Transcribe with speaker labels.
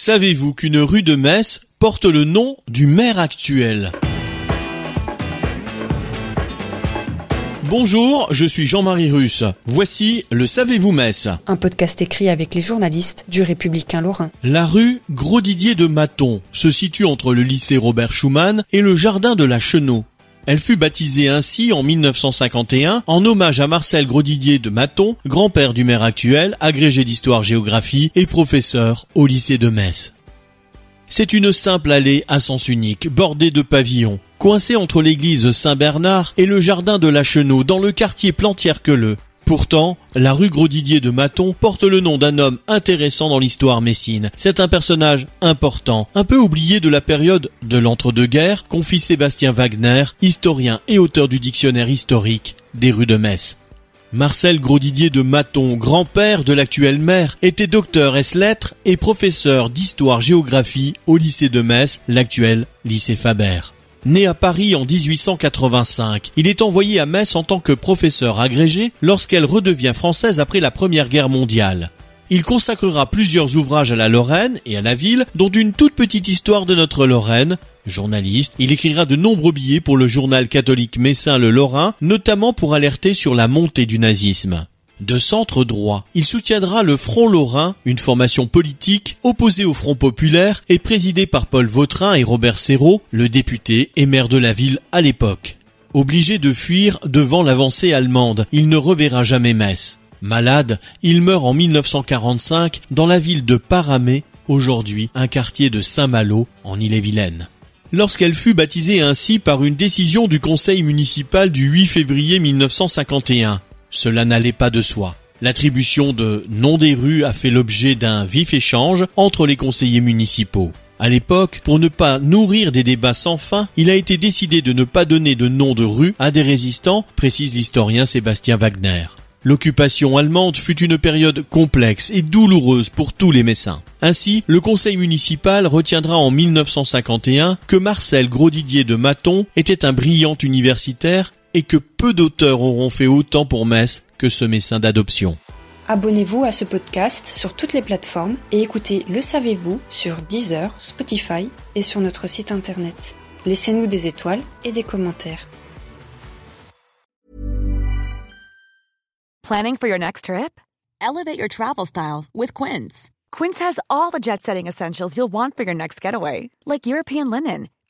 Speaker 1: Savez-vous qu'une rue de Metz porte le nom du maire actuel? Bonjour, je suis Jean-Marie Russe. Voici le Savez-vous Metz
Speaker 2: Un podcast écrit avec les journalistes du Républicain Lorrain.
Speaker 1: La rue Gros-Didier de Maton se situe entre le lycée Robert Schumann et le jardin de la Chenot. Elle fut baptisée ainsi en 1951 en hommage à Marcel Grosdidier de Maton, grand-père du maire actuel, agrégé d'histoire-géographie et professeur au lycée de Metz. C'est une simple allée à sens unique, bordée de pavillons, coincée entre l'église Saint-Bernard et le jardin de la Chenot dans le quartier Plantière-Queleux. Pourtant, la rue Grosdidier de Maton porte le nom d'un homme intéressant dans l'histoire messine. C'est un personnage important, un peu oublié de la période de l'entre-deux-guerres, confie Sébastien Wagner, historien et auteur du dictionnaire historique des rues de Metz. Marcel Grosdidier de Maton, grand-père de l'actuel maire, était docteur S lettres et professeur d'histoire-géographie au lycée de Metz, l'actuel lycée Faber. Né à Paris en 1885, il est envoyé à Metz en tant que professeur agrégé lorsqu'elle redevient française après la Première Guerre mondiale. Il consacrera plusieurs ouvrages à la Lorraine et à la ville, dont une toute petite histoire de notre Lorraine. Journaliste, il écrira de nombreux billets pour le journal catholique messin Le Lorrain, notamment pour alerter sur la montée du nazisme. De centre droit, il soutiendra le Front Lorrain, une formation politique opposée au Front Populaire et présidée par Paul Vautrin et Robert Serrault, le député et maire de la ville à l'époque. Obligé de fuir devant l'avancée allemande, il ne reverra jamais Metz. Malade, il meurt en 1945 dans la ville de Paramé, aujourd'hui un quartier de Saint-Malo en Ille-et-Vilaine. Lorsqu'elle fut baptisée ainsi par une décision du conseil municipal du 8 février 1951. Cela n'allait pas de soi. L'attribution de nom des rues a fait l'objet d'un vif échange entre les conseillers municipaux. À l'époque, pour ne pas nourrir des débats sans fin, il a été décidé de ne pas donner de nom de rue à des résistants, précise l'historien Sébastien Wagner. L'occupation allemande fut une période complexe et douloureuse pour tous les Messins. Ainsi, le conseil municipal retiendra en 1951 que Marcel Grosdidier de Maton était un brillant universitaire et que peu d'auteurs auront fait autant pour Metz que ce Messin d'adoption.
Speaker 2: Abonnez-vous à ce podcast sur toutes les plateformes et écoutez Le Savez-vous sur Deezer, Spotify et sur notre site internet. Laissez-nous des étoiles et des commentaires.
Speaker 3: Planning for your next trip? Elevate your travel style with Quince. Quince has all the jet setting essentials you'll want for your next getaway, like European linen,